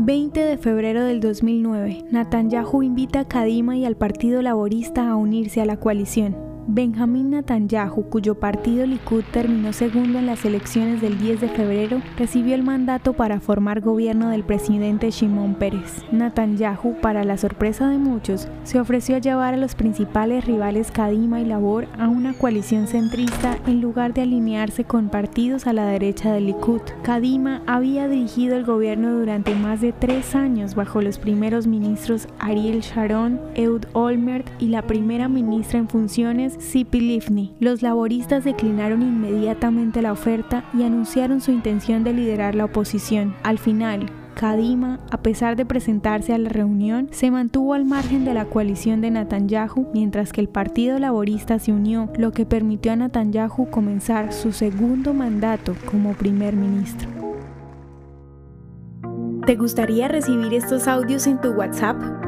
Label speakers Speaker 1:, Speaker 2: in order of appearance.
Speaker 1: 20 de febrero del 2009, Netanyahu invita a Kadima y al Partido Laborista a unirse a la coalición. Benjamín Netanyahu, cuyo partido Likud terminó segundo en las elecciones del 10 de febrero, recibió el mandato para formar gobierno del presidente Shimon Peres. Netanyahu, para la sorpresa de muchos, se ofreció a llevar a los principales rivales Kadima y Labor a una coalición centrista en lugar de alinearse con partidos a la derecha del Likud. Kadima había dirigido el gobierno durante más de tres años bajo los primeros ministros Ariel Sharon, Eud Olmert y la primera ministra en funciones Sipi Livni. Los laboristas declinaron inmediatamente la oferta y anunciaron su intención de liderar la oposición. Al final, Kadima, a pesar de presentarse a la reunión, se mantuvo al margen de la coalición de Netanyahu, mientras que el Partido Laborista se unió, lo que permitió a Netanyahu comenzar su segundo mandato como primer ministro. ¿Te gustaría recibir estos audios en tu WhatsApp?